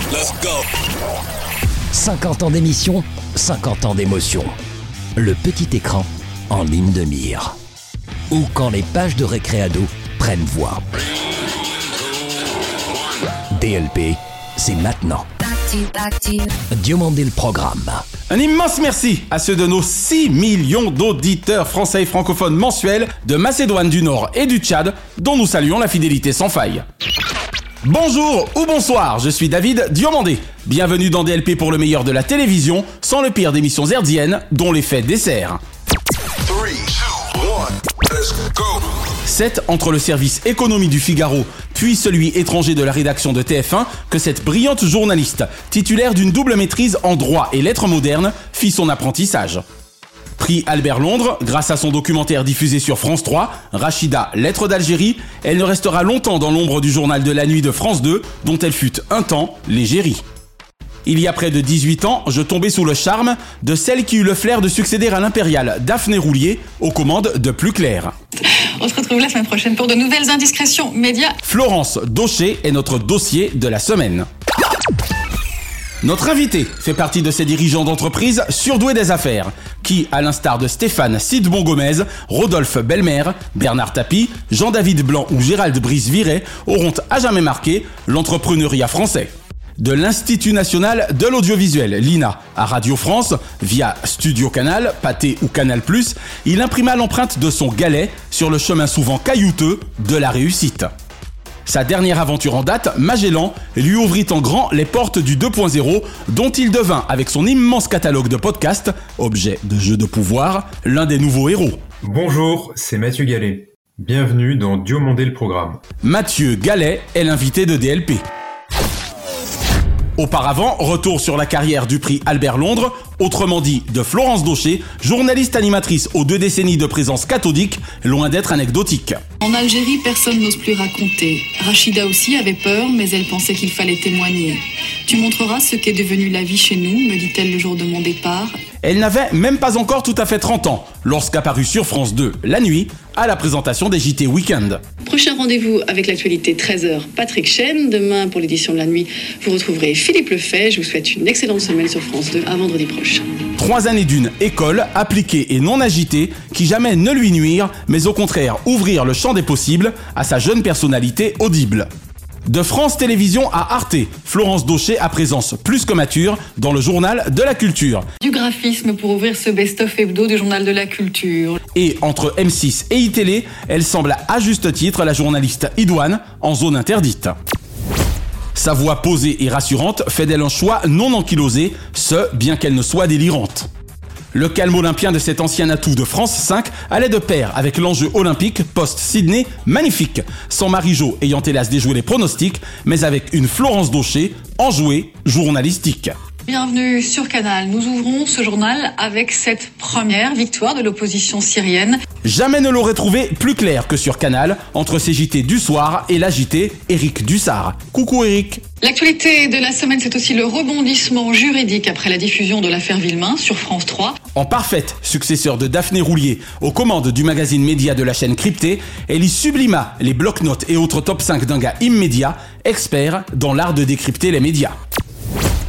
éternel. 50 ans d'émission, 50 ans d'émotion. Le petit écran en ligne de mire. Ou quand les pages de récréado prennent voix. DLP, c'est maintenant. Diomandé le programme. Un immense merci à ceux de nos 6 millions d'auditeurs français et francophones mensuels de Macédoine du Nord et du Tchad, dont nous saluons la fidélité sans faille. Bonjour ou bonsoir, je suis David Diomandé. Bienvenue dans DLP pour le meilleur de la télévision, sans le pire d'émissions herdiennes, dont l'effet dessert. C'est entre le service économie du Figaro, puis celui étranger de la rédaction de TF1, que cette brillante journaliste, titulaire d'une double maîtrise en droit et lettres modernes, fit son apprentissage. Prix Albert Londres, grâce à son documentaire diffusé sur France 3, Rachida, lettre d'Algérie, elle ne restera longtemps dans l'ombre du journal de la nuit de France 2, dont elle fut un temps l'égérie. Il y a près de 18 ans, je tombais sous le charme de celle qui eut le flair de succéder à l'impériale Daphné Roulier aux commandes de Plus Clair. On se retrouve la semaine prochaine pour de nouvelles indiscrétions médias. Florence Daucher est notre dossier de la semaine. Notre invité fait partie de ces dirigeants d'entreprise surdoués des affaires, à l'instar de Stéphane Sidbon Gomez, Rodolphe Belmer, Bernard Tapie, Jean-David Blanc ou Gérald Brice-Viret, auront à jamais marqué l'entrepreneuriat français. De l'Institut national de l'audiovisuel, l'INA, à Radio France, via Studio Canal, Pathé ou Canal+, il imprima l'empreinte de son galet sur le chemin souvent caillouteux de la réussite. Sa dernière aventure en date, Magellan, lui ouvrit en grand les portes du 2.0, dont il devint, avec son immense catalogue de podcasts, objet de jeux de pouvoir, l'un des nouveaux héros. Bonjour, c'est Mathieu Gallet. Bienvenue dans Diomandé le programme. Mathieu Gallet est l'invité de DLP. Auparavant, retour sur la carrière du prix Albert Londres, autrement dit de Florence Daucher, journaliste animatrice aux deux décennies de présence cathodique, loin d'être anecdotique. En Algérie, personne n'ose plus raconter. Rachida aussi avait peur, mais elle pensait qu'il fallait témoigner. Tu montreras ce qu'est devenu la vie chez nous, me dit-elle le jour de mon départ. Elle n'avait même pas encore tout à fait 30 ans, lorsqu'apparut sur France 2, la nuit, à la présentation des JT Weekend. Prochain rendez-vous avec l'actualité 13h, Patrick Chen. Demain, pour l'édition de la nuit, vous retrouverez Philippe Lefay. Je vous souhaite une excellente semaine sur France 2. À vendredi prochain. Trois années d'une école appliquée et non agitée qui jamais ne lui nuire, mais au contraire ouvrir le champ des possibles à sa jeune personnalité audible. De France Télévisions à Arte, Florence Daucher a présence plus que mature dans le journal de la culture. Du graphisme pour ouvrir ce best-of hebdo du journal de la culture. Et entre M6 et iTélé, elle semble à juste titre la journaliste idoine en zone interdite. Sa voix posée et rassurante fait d'elle un choix non ankylosé, ce bien qu'elle ne soit délirante. Le calme olympien de cet ancien atout de France 5 allait de pair avec l'enjeu olympique post-Sydney magnifique, sans Marie-Jo ayant hélas déjoué les pronostics, mais avec une Florence Daucher enjouée journalistique. Bienvenue sur Canal. Nous ouvrons ce journal avec cette première victoire de l'opposition syrienne. Jamais ne l'aurait trouvé plus clair que sur Canal, entre ces JT du soir et l'agité Eric Dussard. Coucou Eric L'actualité de la semaine, c'est aussi le rebondissement juridique après la diffusion de l'affaire Villemain sur France 3. En parfaite successeur de Daphné Roulier aux commandes du magazine média de la chaîne Cryptée, elle y sublima les blocs-notes et autres top 5 d'un gars immédiat, expert dans l'art de décrypter les médias.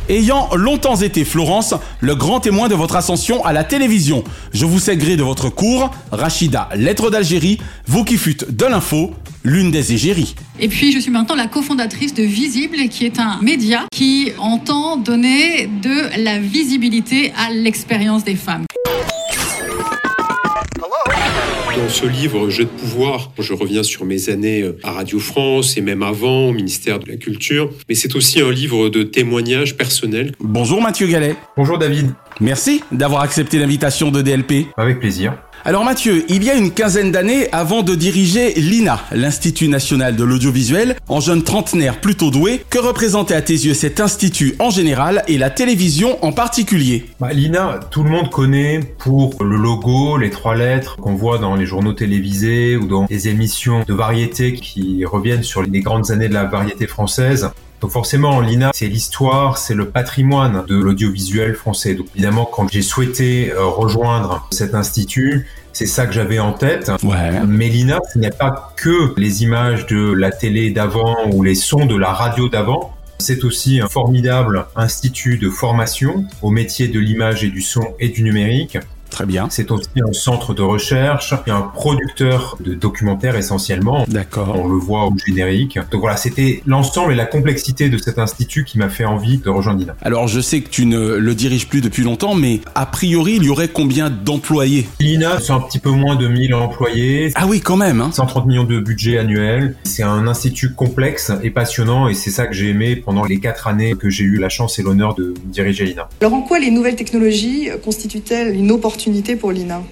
Ayant longtemps été Florence, le grand témoin de votre ascension à la télévision, je vous sais gré de votre cours, Rachida, lettre d'Algérie, vous qui fûtes de l'info, l'une des égéries. Et puis, je suis maintenant la cofondatrice de Visible, qui est un média qui entend donner de la visibilité à l'expérience des femmes. Dans ce livre Jeu de pouvoir, je reviens sur mes années à Radio France et même avant au ministère de la Culture, mais c'est aussi un livre de témoignages personnels. Bonjour Mathieu Gallet. Bonjour David. Merci d'avoir accepté l'invitation de DLP. Avec plaisir. Alors Mathieu, il y a une quinzaine d'années, avant de diriger l'INA, l'Institut national de l'audiovisuel, en jeune trentenaire plutôt doué, que représentait à tes yeux cet institut en général et la télévision en particulier? Bah, L'INA, tout le monde connaît pour le logo, les trois lettres qu'on voit dans les journaux télévisés ou dans les émissions de variété qui reviennent sur les grandes années de la variété française. Donc forcément, l'INA, c'est l'histoire, c'est le patrimoine de l'audiovisuel français. Donc évidemment, quand j'ai souhaité euh, rejoindre cet institut, c'est ça que j'avais en tête. Ouais. Mais l'INA, ce n'est pas que les images de la télé d'avant ou les sons de la radio d'avant. C'est aussi un formidable institut de formation au métier de l'image et du son et du numérique. Très bien. C'est aussi un centre de recherche et un producteur de documentaires essentiellement. D'accord. On le voit au générique. Donc voilà, c'était l'ensemble et la complexité de cet institut qui m'a fait envie de rejoindre l'INA. Alors je sais que tu ne le diriges plus depuis longtemps, mais a priori il y aurait combien d'employés? L'INA, c'est un petit peu moins de 1000 employés. Ah oui, quand même. Hein. 130 millions de budget annuel. C'est un institut complexe et passionnant et c'est ça que j'ai aimé pendant les quatre années que j'ai eu la chance et l'honneur de diriger l'INA. Alors en quoi les nouvelles technologies constituent-elles une opportunité pour l'INA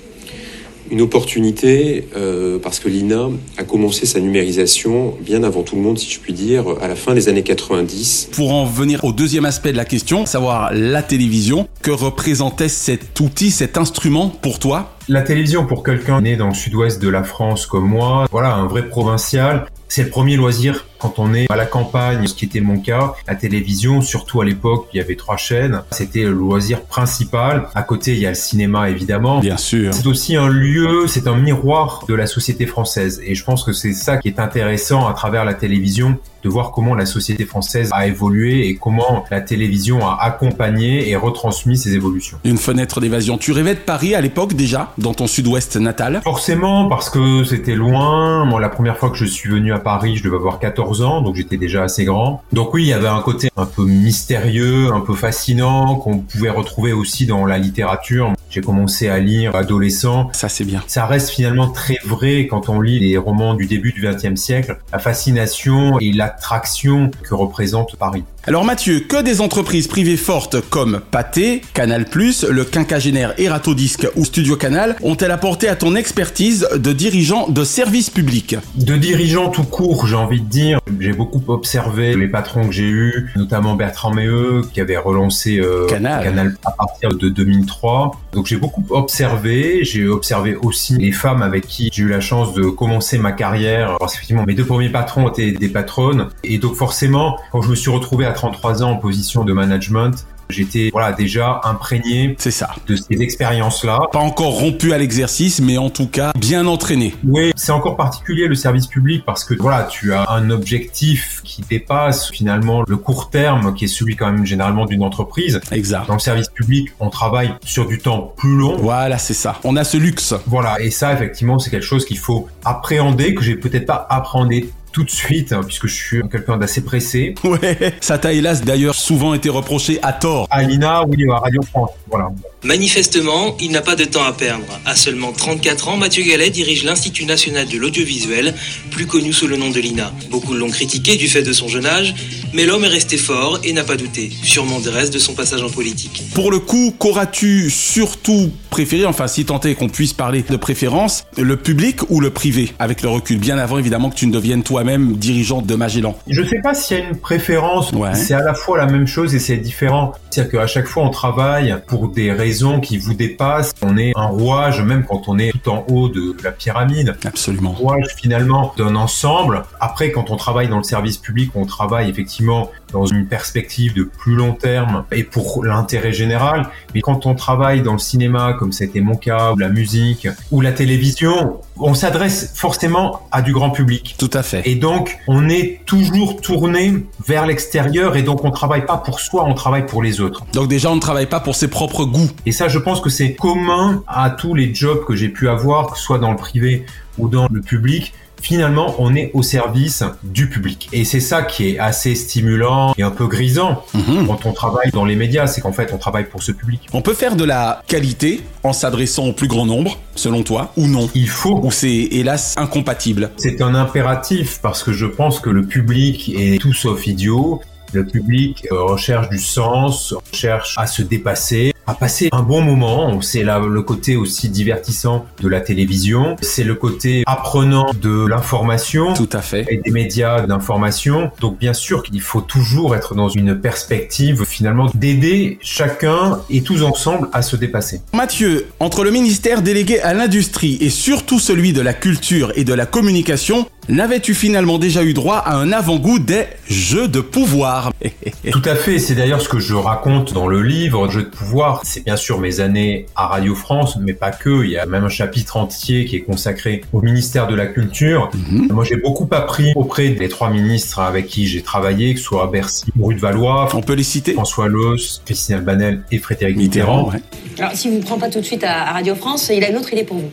une opportunité euh, parce que l'INA a commencé sa numérisation bien avant tout le monde, si je puis dire, à la fin des années 90. Pour en venir au deuxième aspect de la question, savoir la télévision, que représentait cet outil, cet instrument pour toi? La télévision, pour quelqu'un né dans le sud-ouest de la France comme moi, voilà, un vrai provincial, c'est le premier loisir quand on est à la campagne, ce qui était mon cas. La télévision, surtout à l'époque, il y avait trois chaînes. C'était le loisir principal. À côté, il y a le cinéma, évidemment. Bien sûr. C'est aussi un lieu, c'est un miroir de la société française. Et je pense que c'est ça qui est intéressant à travers la télévision de voir comment la société française a évolué et comment la télévision a accompagné et retransmis ces évolutions. Une fenêtre d'évasion. Tu rêvais de Paris à l'époque déjà, dans ton sud-ouest natal? Forcément, parce que c'était loin. Moi, la première fois que je suis venu à Paris, je devais avoir 14 ans, donc j'étais déjà assez grand. Donc oui, il y avait un côté un peu mystérieux, un peu fascinant, qu'on pouvait retrouver aussi dans la littérature. J'ai commencé à lire adolescent. Ça, c'est bien. Ça reste finalement très vrai quand on lit les romans du début du XXe siècle. La fascination et l'attraction que représente Paris. Alors Mathieu, que des entreprises privées fortes comme Pathé, Canal+, le quinquagénaire Eratodisc ou Studio Canal ont-elles apporté à ton expertise de dirigeant de service public De dirigeant tout court, j'ai envie de dire. J'ai beaucoup observé les patrons que j'ai eus, notamment Bertrand Méheux, qui avait relancé euh, Canal. Canal à partir de 2003. Donc j'ai beaucoup observé. J'ai observé aussi les femmes avec qui j'ai eu la chance de commencer ma carrière. Parce qu'effectivement, mes deux premiers patrons étaient des patronnes. Et donc forcément, quand je me suis retrouvé à 33 ans en position de management, j'étais voilà déjà imprégné C'est ça. de ces expériences-là. Pas encore rompu à l'exercice, mais en tout cas bien entraîné. Oui, c'est encore particulier le service public parce que voilà, tu as un objectif qui dépasse finalement le court terme qui est celui quand même généralement d'une entreprise. Exact. Dans le service public, on travaille sur du temps plus long. Voilà, c'est ça. On a ce luxe. Voilà, et ça effectivement, c'est quelque chose qu'il faut appréhender que j'ai peut-être pas appréhendé tout de suite, hein, puisque je suis quelqu'un d'assez pressé. Ouais, ça t'a hélas d'ailleurs souvent été reproché à tort. À l'INA, oui, à Radio France, voilà. Manifestement, il n'a pas de temps à perdre. À seulement 34 ans, Mathieu Gallet dirige l'Institut national de l'audiovisuel, plus connu sous le nom de l'INA. Beaucoup l'ont critiqué du fait de son jeune âge, mais l'homme est resté fort et n'a pas douté, sûrement des restes de son passage en politique. Pour le coup, qu'auras-tu surtout préféré, enfin si tant est qu'on puisse parler de préférence, le public ou le privé? Avec le recul, bien avant évidemment que tu ne deviennes toi-même dirigeant de Magellan. Je sais pas s'il y a une préférence. Ouais. C'est à la fois la même chose et c'est différent. C'est-à-dire qu'à chaque fois, on travaille pour des raisons qui vous dépassent. On est un rouage, même quand on est tout en haut de la pyramide. Absolument. rouage finalement d'un ensemble. Après, quand on travaille dans le service public, on travaille effectivement dans une perspective de plus long terme et pour l'intérêt général. Mais quand on travaille dans le cinéma, comme c'était mon cas, ou la musique, ou la télévision, on s'adresse forcément à du grand public. Tout à fait. Et donc, on est toujours tourné vers l'extérieur et donc on travaille pas pour soi, on travaille pour les autres. Donc déjà, on ne travaille pas pour ses propres goûts. Et ça, je pense que c'est commun à tous les jobs que j'ai pu avoir, que ce soit dans le privé ou dans le public. Finalement, on est au service du public. Et c'est ça qui est assez stimulant et un peu grisant Mhm. quand on travaille dans les médias, c'est qu'en fait, on travaille pour ce public. On peut faire de la qualité en s'adressant au plus grand nombre, selon toi, ou non? Il faut Ou c'est hélas incompatible? C'est un impératif parce que je pense que le public est tout sauf idiot. Le public euh, recherche du sens, cherche à se dépasser, à passer un bon moment. C'est là le côté aussi divertissant de la télévision. C'est le côté apprenant de l'information. Tout à fait. Et des médias d'information. Donc bien sûr qu'il faut toujours être dans une perspective finalement d'aider chacun et tous ensemble à se dépasser. Mathieu, entre le ministère délégué à l'industrie et surtout celui de la culture et de la communication, N'avais-tu finalement déjà eu droit à un avant-goût des jeux de pouvoir? Tout à fait, c'est d'ailleurs ce que je raconte dans le livre Jeux de pouvoir. C'est bien sûr mes années à Radio France, mais pas que. Il y a même un chapitre entier qui est consacré au ministère de la Culture. Mhm. Moi, j'ai beaucoup appris auprès des trois ministres avec qui j'ai travaillé, que ce soit à Bercy, Rue de Valois, On peut les citer? François Loos, Christine Albanel et Frédéric Mitterrand, Mitterrand. ouais. Alors, si vous ne prend pas tout de suite à, à Radio France, il a une autre idée pour vous.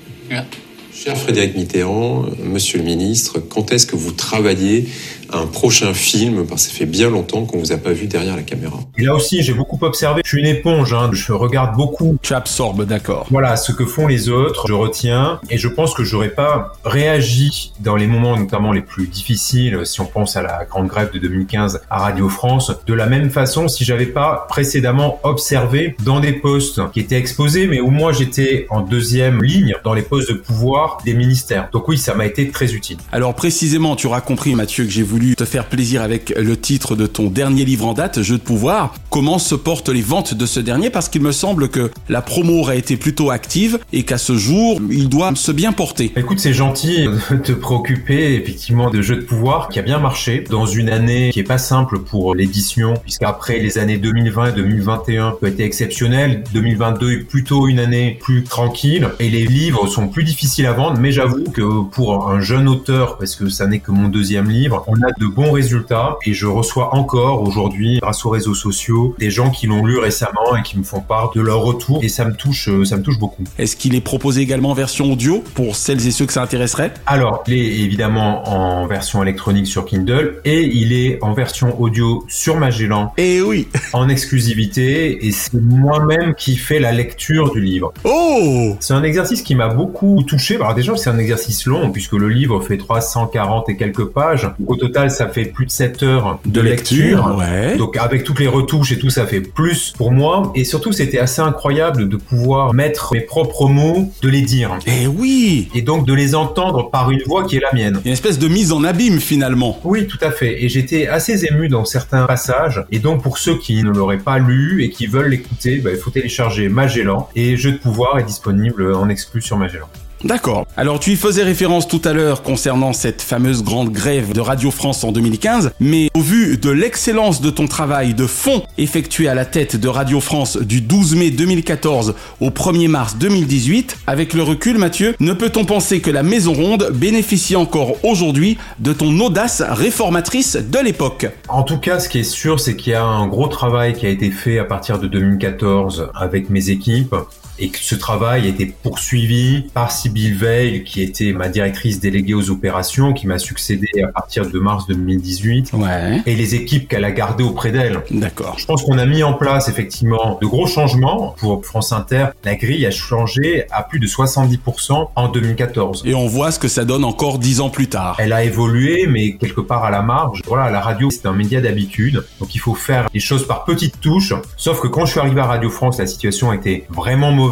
Cher Frédéric Mitterrand, euh, Monsieur le Ministre, quand est-ce que vous travaillez un prochain film Parce que ça fait bien longtemps qu'on vous a pas vu derrière la caméra. Et là aussi, j'ai beaucoup observé. Je suis une éponge, hein. je regarde beaucoup Tu absorbes, d'accord. Voilà, ce que font les autres, je retiens, et je pense que j'aurais pas réagi dans les moments notamment les plus difficiles, si on pense à la grande grève de 2015 à Radio France, de la même façon si j'avais pas précédemment observé dans des postes qui étaient exposés, mais où moi j'étais en deuxième ligne dans les postes de pouvoir des ministères. Donc oui, ça m'a été très utile. Alors précisément, tu auras compris Mathieu que j'ai voulu te faire plaisir avec le titre de ton dernier livre en date, Jeu de pouvoir. Comment se portent les ventes de ce dernier? Parce qu'il me semble que la promo aurait été plutôt active et qu'à ce jour, il doit se bien porter. Écoute, c'est gentil de te préoccuper effectivement de jeux de pouvoir qui a bien marché dans une année qui est pas simple pour l'édition puisqu'après les années 2020 et 2021 ont été exceptionnelles. 2022 est plutôt une année plus tranquille et les livres sont plus difficiles à vendre mais j'avoue que pour un jeune auteur parce que ça n'est que mon deuxième livre, on a de bons résultats et je reçois encore aujourd'hui grâce aux réseaux sociaux des gens qui l'ont lu récemment et qui me font part de leur retour et ça me touche ça me touche beaucoup. Est-ce qu'il est proposé également en version audio pour celles et ceux que ça intéresserait? Alors, il est évidemment en version électronique sur Kindle et il est en version audio sur Magellan Eh oui en exclusivité et c'est moi-même qui fais la lecture du livre. Oh C'est un exercice qui m'a beaucoup touché. Alors déjà, c'est un exercice long puisque le livre fait 340 et quelques pages. Au total, ça fait plus de 7 heures de, lecture. ouais. Donc avec toutes les retouches et tout, ça fait plus pour moi. Et surtout, c'était assez incroyable de pouvoir mettre mes propres mots, de les dire. Eh oui Et donc de les entendre par une voix qui est la mienne. Une espèce de mise en abîme finalement. Oui, tout à fait. Et j'étais assez ému dans certains passages. Et donc, pour ceux qui ne l'auraient pas lu et qui veulent l'écouter, bah, il faut télécharger Magellan. Et Jeu de pouvoir est disponible en exclu sur Magellan. D'accord. Alors tu y faisais référence tout à l'heure concernant cette fameuse grande grève de Radio France en 2015, mais au vu de l'excellence de ton travail de fond effectué à la tête de Radio France du 12 mai 2014 au 1er mars 2018, avec le recul Mathieu, ne peut-on penser que la Maison Ronde bénéficie encore aujourd'hui de ton audace réformatrice de l'époque? En tout cas, ce qui est sûr, c'est qu'il y a un gros travail qui a été fait à partir de 2014 avec mes équipes et que ce travail a été poursuivi par Sybille Veil, qui était ma directrice déléguée aux opérations, qui m'a succédé à partir de mars 2018, Ouais. et les équipes qu'elle a gardées auprès d'elle. D'accord. Je pense qu'on a mis en place effectivement de gros changements pour France Inter. La grille a changé à plus de 70% en 2014. Et on voit ce que ça donne encore dix ans plus tard. Elle a évolué, mais quelque part à la marge. Voilà, la radio, c'est un média d'habitude. Donc il faut faire les choses par petites touches. Sauf que quand je suis arrivé à Radio France, la situation était vraiment mauvaise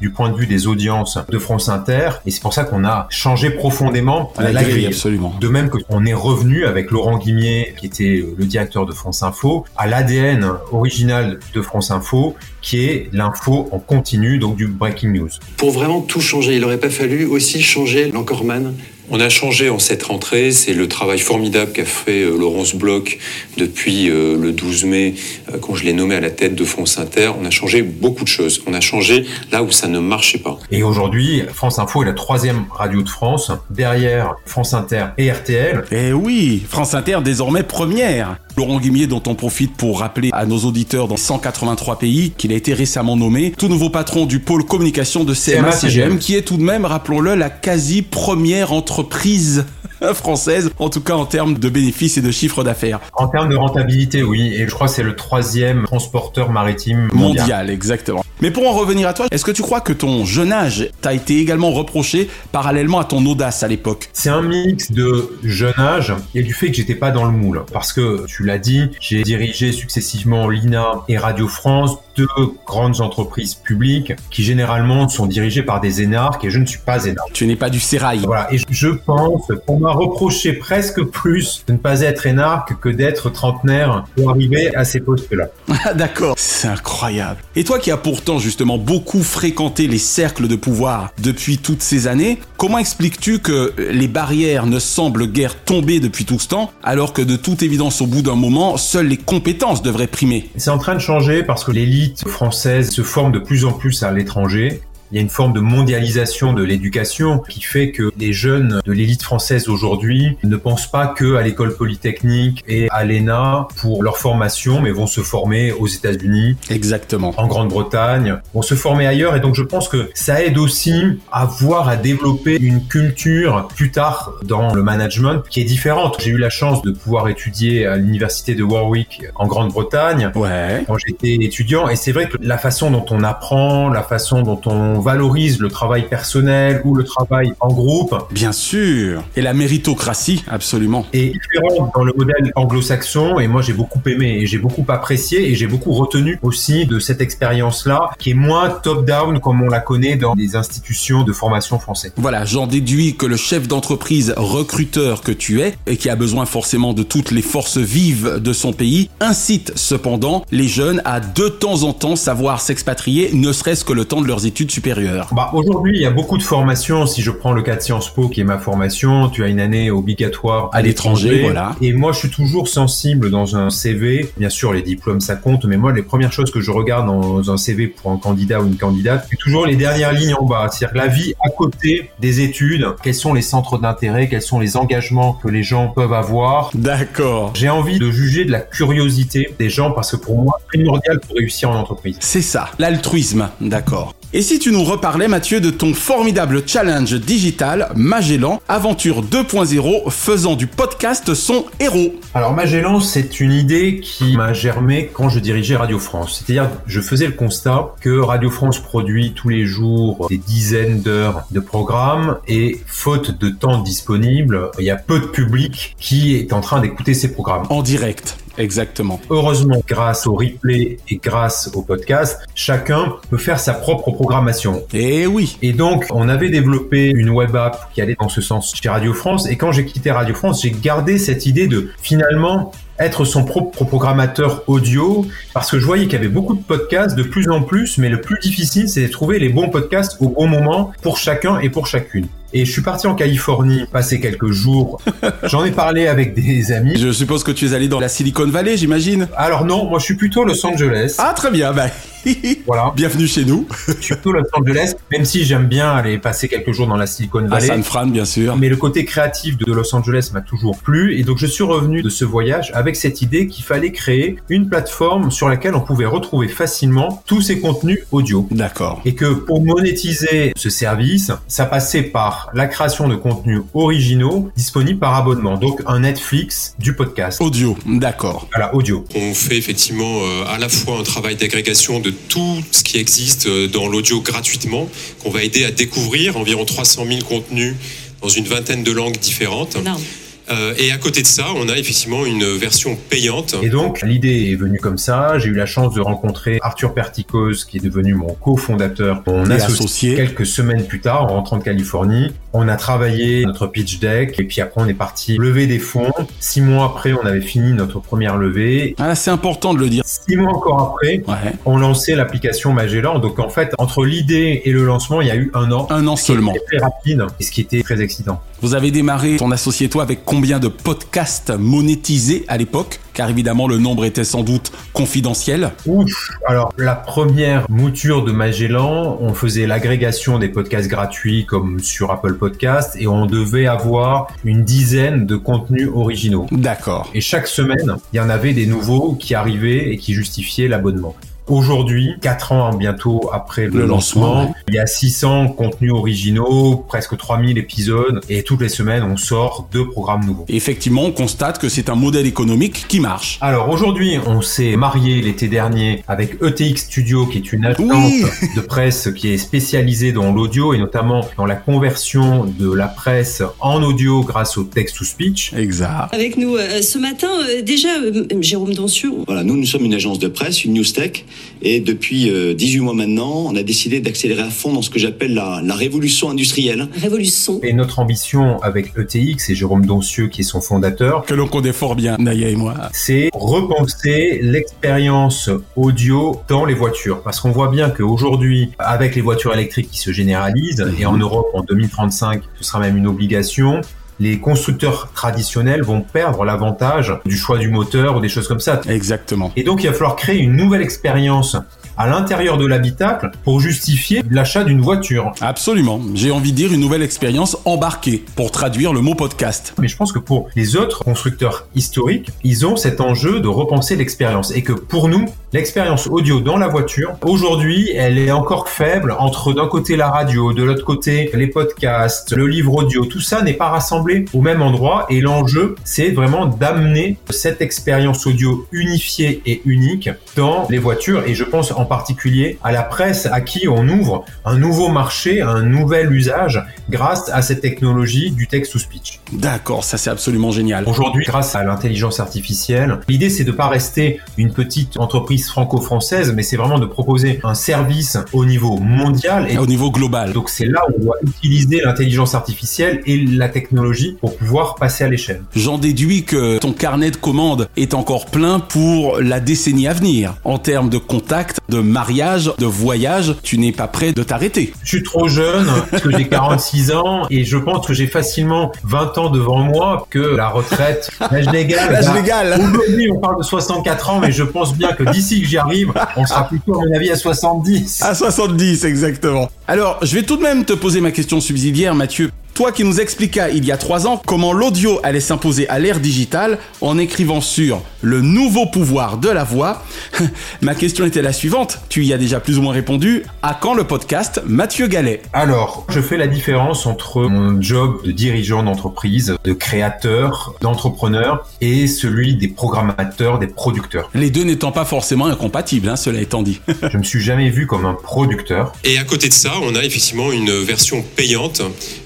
du point de vue des audiences de France Inter. Et c'est pour ça qu'on a changé profondément La la, grille, grille. absolument. De même qu'on est revenu avec Laurent Guimier, qui était le directeur de France Info, à l'ADN original de France Info, qui est l'info en continu, donc du breaking news. Pour vraiment tout changer, il n'aurait pas fallu aussi changer l'encoreman On a changé en cette rentrée, c'est le travail formidable qu'a fait euh, Laurence Bloch depuis euh, le 12 mai, euh, quand je l'ai nommé à la tête de France Inter. On a changé beaucoup de choses. On a changé là où ça ne marchait pas. Et aujourd'hui, France Info est la troisième radio de France, derrière France Inter et RTL. Eh oui, France Inter désormais première. Laurent Guimier dont on profite pour rappeler à nos auditeurs dans 183 pays qu'il a été récemment nommé tout nouveau patron du pôle communication de CMA CGM qui est tout de même, rappelons-le, la quasi première entreprise française, en tout cas en termes de bénéfices et de chiffre d'affaires. En termes de rentabilité, oui, et je crois que c'est le troisième transporteur maritime mondial. Mondial, exactement. Mais pour en revenir à toi, est-ce que tu crois que ton jeune âge t'a été également reproché parallèlement à ton audace à l'époque? C'est un mix de jeune âge et du fait que j'étais pas dans le moule. Parce que, tu l'as dit, j'ai dirigé successivement l'INA et Radio France, deux grandes entreprises publiques qui généralement sont dirigées par des énarques et je ne suis pas énarque. Tu n'es pas du sérail. Voilà, et je pense qu'on m'a reproché presque plus de ne pas être énarque que d'être trentenaire pour arriver à ces postes-là. D'accord, c'est incroyable. Et toi qui as justement beaucoup fréquenté les cercles de pouvoir depuis toutes ces années, comment expliques-tu que les barrières ne semblent guère tomber depuis tout ce temps, alors que de toute évidence au bout d'un moment, seules les compétences devraient primer? C'est en train de changer parce que l'élite française se forme de plus en plus à l'étranger. Il y a une forme de mondialisation de l'éducation qui fait que les jeunes de l'élite française aujourd'hui ne pensent pas que à l'école polytechnique et à l'ENA pour leur formation, mais vont se former aux États-Unis, Exactement. en Grande-Bretagne, vont se former ailleurs. Et donc je pense que ça aide aussi à voir, à développer une culture plus tard dans le management qui est différente. J'ai eu la chance de pouvoir étudier à l'université de Warwick en Grande-Bretagne Ouais. quand j'étais étudiant. Et c'est vrai que la façon dont on apprend, la façon dont on valorise le travail personnel ou le travail en groupe Bien sûr. Et la méritocratie, absolument. est différente dans le modèle anglo-saxon. Et moi, j'ai beaucoup aimé et j'ai beaucoup apprécié et j'ai beaucoup retenu aussi de cette expérience-là qui est moins top-down comme on la connaît dans les institutions de formation françaises. Voilà, j'en déduis que le chef d'entreprise recruteur que tu es, et qui a besoin forcément de toutes les forces vives de son pays, incite cependant les jeunes à de temps en temps savoir s'expatrier, ne serait-ce que le temps de leurs études supérieures. Bah, aujourd'hui, il y a beaucoup de formations. Si je prends le cas de Sciences Po, qui est ma formation, tu as une année obligatoire à, À l'étranger, l'étranger. voilà. Et moi, je suis toujours sensible dans un CV. Bien sûr, les diplômes, ça compte. Mais moi, les premières choses que je regarde dans un CV pour un candidat ou une candidate, c'est toujours les dernières lignes en bas. C'est-à-dire la vie à côté des études. Quels sont les centres d'intérêt? Quels sont les engagements que les gens peuvent avoir? D'accord. J'ai envie de juger de la curiosité des gens parce que pour moi, c'est primordial pour réussir en entreprise. C'est ça, l'altruisme, d'accord. Et si tu nous reparlais, Mathieu, de ton formidable challenge digital Magellan, aventure 2.0, faisant du podcast son héros. Alors Magellan, c'est une idée qui m'a germé quand je dirigeais Radio France. C'est-à-dire, je faisais le constat que Radio France produit tous les jours des dizaines d'heures de programmes et faute de temps disponible, il y a peu de public qui est en train d'écouter ces programmes. En direct, exactement. Heureusement, grâce au replay et grâce au podcast, chacun peut faire sa propre programmation. Et oui. Et donc, on avait développé une web app qui allait dans ce sens chez Radio France. Et quand j'ai quitté Radio France, j'ai gardé cette idée de finalement être son propre programmateur audio parce que je voyais qu'il y avait beaucoup de podcasts de plus en plus, mais le plus difficile, c'est de trouver les bons podcasts au bon moment pour chacun et pour chacune. Et je suis parti en Californie passer quelques jours. J'en ai parlé avec des amis. Je suppose que tu es allé dans la Silicon Valley, j'imagine Alors non, moi je suis plutôt Los Angeles. Ah, très bien, bah. Voilà. Bienvenue chez nous. Je suis plutôt Los Angeles, même si j'aime bien aller passer quelques jours dans la Silicon À Valley. San Fran, bien sûr. Mais le côté créatif de Los Angeles m'a toujours plu et donc je suis revenu de ce voyage avec cette idée qu'il fallait créer une plateforme sur laquelle on pouvait retrouver facilement tous ces contenus audio. D'accord. Et que pour monétiser ce service, ça passait par la création de contenus originaux disponibles par abonnement. Donc un Netflix du podcast. Audio, d'accord. Voilà, audio. On fait effectivement euh, à la fois un travail d'agrégation de tout ce qui existe euh, dans l'audio gratuitement, qu'on va aider à découvrir, environ 300 000 contenus dans une vingtaine de langues différentes. Énorme. Euh, et à côté de ça, on a effectivement une version payante. Et donc, l'idée est venue comme ça. J'ai eu la chance de rencontrer Arthur Perticos, qui est devenu mon cofondateur, mon associé, associé. quelques semaines plus tard, en rentrant de Californie. On a travaillé notre pitch deck, et puis après, on est parti lever des fonds. Six mois après, on avait fini notre première levée. Ah, c'est important de le dire. Six mois encore après, Ouais. on lançait l'application Magellan. Donc, en fait, entre l'idée et le lancement, il y a eu un an. Un an seulement. C'était très rapide, et ce qui était très excitant. Vous avez démarré ton associé et toi avec combien de podcasts monétisés à l'époque Car évidemment, le nombre était sans doute confidentiel. Ouf Alors, la première mouture de Magellan, on faisait l'agrégation des podcasts gratuits comme sur Apple Podcast et on devait avoir une dizaine de contenus originaux. D'accord. Et chaque semaine, il y en avait des nouveaux qui arrivaient et qui justifiaient l'abonnement. Aujourd'hui, 4 ans bientôt après le, Le lancement, lancement, ouais. il y a 600 contenus originaux, presque 3000 épisodes, et toutes les semaines, on sort deux programmes nouveaux. Et effectivement, on constate que c'est un modèle économique qui marche. Alors aujourd'hui, on s'est marié l'été dernier avec ETX Studio, qui est une agence Oui. de presse qui est spécialisée dans l'audio et notamment dans la conversion de la presse en audio grâce au text-to-speech. Exact. Avec nous euh, ce matin, euh, déjà, euh, Jérôme Dancieux, Voilà, nous, nous sommes une agence de presse, une news tech, et depuis euh, 18 mois maintenant, on a décidé d'accélérer à fond dans ce que j'appelle la, la révolution industrielle. Révolution. Et notre ambition avec ETX et Jérôme Doncieux, qui est son fondateur, Que l'on connaît fort bien, Naya et moi. c'est repenser l'expérience audio dans les voitures. Parce qu'on voit bien qu'aujourd'hui, avec les voitures électriques qui se généralisent, et en Europe en 2035, ce sera même une obligation, les constructeurs traditionnels vont perdre l'avantage du choix du moteur ou des choses comme ça. Exactement. Et donc il va falloir créer une nouvelle expérience à l'intérieur de l'habitacle pour justifier l'achat d'une voiture. Absolument. J'ai envie de dire une nouvelle expérience embarquée, pour traduire le mot podcast. Mais je pense que pour les autres constructeurs historiques, ils ont cet enjeu de repenser l'expérience et que pour nous, l'expérience audio dans la voiture, aujourd'hui, elle est encore faible entre d'un côté la radio, de l'autre côté les podcasts, le livre audio, tout ça n'est pas rassemblé au même endroit et l'enjeu, c'est vraiment d'amener cette expérience audio unifiée et unique dans les voitures et je pense en particulier à la presse à qui on ouvre un nouveau marché, un nouvel usage grâce à cette technologie du text-to-speech. D'accord, ça c'est absolument génial. Aujourd'hui, grâce à l'intelligence artificielle, l'idée c'est de pas rester une petite entreprise franco-française, mais c'est vraiment de proposer un service au niveau mondial et Au niveau global. donc c'est là où on doit utiliser l'intelligence artificielle et la technologie pour pouvoir passer à l'échelle. J'en déduis que ton carnet de commandes est encore plein pour la décennie à venir. En termes de contact, de mariage, de voyage, tu n'es pas prêt de t'arrêter. Je suis trop jeune, parce que j'ai 46 ans, et je pense que j'ai facilement 20 ans devant moi, que la retraite, l'âge légal. L'âge bah, légal. Aujourd'hui, on parle de 64 ans, mais je pense bien que d'ici que j'y arrive, on sera plutôt, à mon avis, à 70. À 70, exactement. Alors, je vais tout de même te poser ma question subsidiaire, Mathieu. Toi qui nous expliqua il y a trois ans comment l'audio allait s'imposer à l'ère digitale en écrivant sur le nouveau pouvoir de la voix, ma question était la suivante. Tu y as déjà plus ou moins répondu. À quand le podcast Mathieu Gallet Alors, je fais la différence entre mon job de dirigeant d'entreprise, de créateur, d'entrepreneur, et celui des programmateurs, des producteurs. Les deux n'étant pas forcément incompatibles, hein, cela étant dit. Je me suis jamais vu comme un producteur. Et à côté de ça, on a effectivement une version payante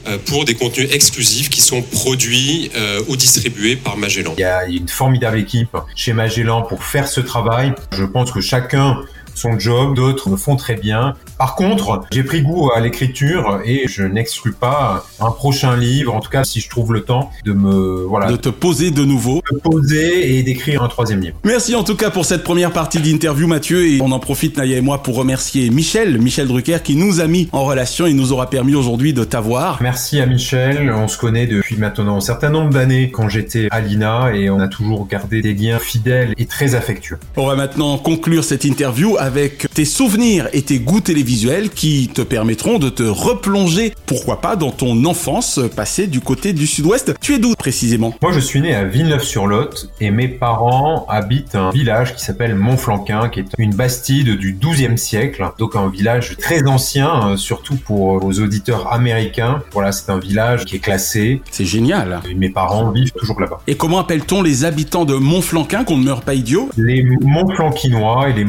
euh, pour des contenus exclusifs qui sont produits euh, ou distribués par Magellan. Il y a une formidable équipe chez Magellan pour faire ce travail. Je pense que chacun son job, d'autres le font très bien. Par contre, j'ai pris goût à l'écriture et je n'exclus pas un prochain livre, en tout cas si je trouve le temps de me voilà, De te poser de nouveau. de poser et d'écrire un troisième livre. Merci en tout cas pour cette première partie d'interview Mathieu et on en profite Naya et moi pour remercier Michel, Michel Drucker qui nous a mis en relation et nous aura permis aujourd'hui de t'avoir. Merci à Michel, on se connaît depuis maintenant un certain nombre d'années quand j'étais à l'INA et on a toujours gardé des liens fidèles et très affectueux. On va maintenant conclure cette interview avec tes souvenirs et tes goûts télévisuels qui te permettront de te replonger, pourquoi pas, dans ton enfance passée du côté du sud-ouest. Tu es d'où précisément? Moi, je suis né à Villeneuve-sur-Lot et mes parents habitent un village qui s'appelle Montflanquin, qui est une bastide du XIIe siècle. Donc un village très ancien, euh, surtout pour aux auditeurs américains. Voilà, c'est un village qui est classé. C'est génial. Et mes parents vivent toujours là-bas. Et comment appelle-t-on les habitants de Montflanquin qu'on ne meurt pas idiot? Les Montflanquinois et les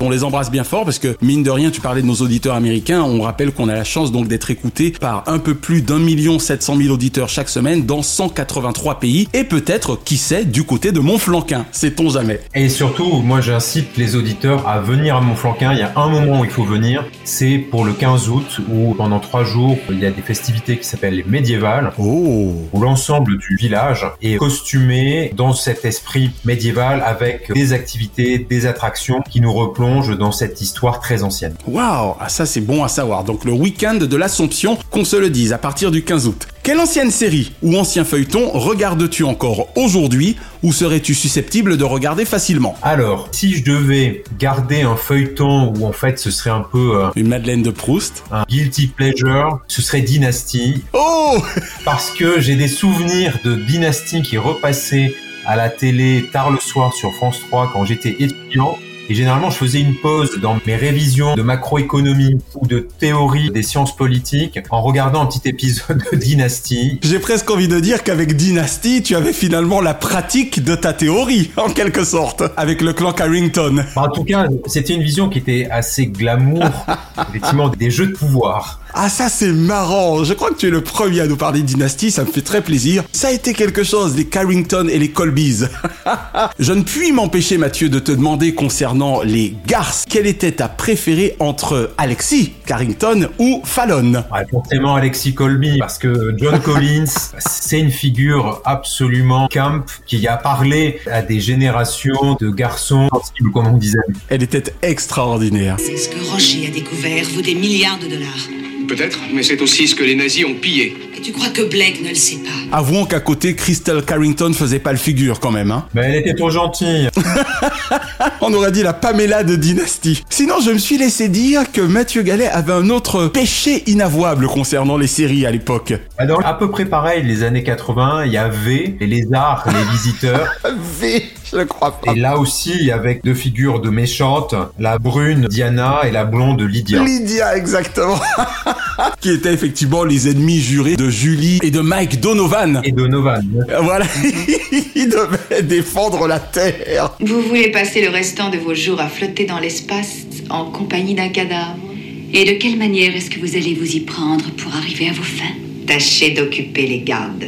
On les embrasse bien fort parce que, mine de rien, tu parlais de nos auditeurs américains. On rappelle qu'on a la chance donc d'être écouté par un peu plus d'un million sept cent mille auditeurs chaque semaine dans 183 pays et peut-être, qui sait, du côté de Montflanquin. Sait-on jamais. Et surtout, moi j'incite les auditeurs à venir à Montflanquin. Il y a un moment où il faut venir, c'est pour le 15 août où pendant trois jours il y a des festivités qui s'appellent les médiévales. Oh où l'ensemble du village est costumé dans cet esprit médiéval avec des activités, des attractions qui nous replongent dans cette histoire très ancienne. Waouh, ah, ça c'est bon à savoir. Donc le week-end de l'Assomption, qu'on se le dise, à partir du 15 août. Quelle ancienne série ou ancien feuilleton regardes-tu encore aujourd'hui ou serais-tu susceptible de regarder facilement? Alors, si je devais garder un feuilleton où en fait ce serait un peu euh, Une Madeleine de Proust? un guilty pleasure, ce serait Dynasty Oh parce que j'ai des souvenirs de Dynasty qui repassait à la télé tard le soir sur France 3 quand j'étais étudiant Et généralement, je faisais une pause dans mes révisions de macroéconomie ou de théorie des sciences politiques en regardant un petit épisode de Dynasty. J'ai presque envie de dire qu'avec Dynasty, tu avais finalement la pratique de ta théorie, en quelque sorte, avec le clan Carrington. En tout cas, c'était une vision qui était assez glamour, effectivement, des jeux de pouvoir. Ah ça c'est marrant, je crois que tu es le premier à nous parler de dynastie, ça me fait très plaisir. Ça a été quelque chose, les Carrington et les Colbys. je ne puis m'empêcher Mathieu de te demander concernant les garces, quelle était ta préférée entre Alexis Carrington ou Fallon? Ouais, Forcément Alexis Colby, parce que John Collins, c'est une figure absolument camp qui a parlé à des générations de garçons sensibles, comme on disait. Elle était extraordinaire. C'est ce que Roger a découvert, vaut des milliards de dollars. Peut-être, mais c'est aussi ce que les nazis ont pillé. Et tu crois que Blake ne le sait pas? Avouons qu'à côté, Crystal Carrington faisait pas le figure quand même, hein. Mais elle était trop gentille. On aurait dit la Pamela de Dynasty. Sinon, je me suis laissé dire que Mathieu Gallet avait un autre péché inavouable concernant les séries à l'époque. Alors, à peu près pareil, les années 80, il y a V, les lézards, les visiteurs. v je crois pas. Et là aussi, avec deux figures de méchantes, la brune Diana et la blonde Lydia. Lydia, exactement. qui étaient effectivement les ennemis jurés de Julie et de Mike Donovan. Et Donovan. Voilà, ils devaient défendre la Terre. Vous voulez passer le restant de vos jours à flotter dans l'espace en compagnie d'un cadavre Et de quelle manière est-ce que vous allez vous y prendre pour arriver à vos fins? Tâchez d'occuper les gardes.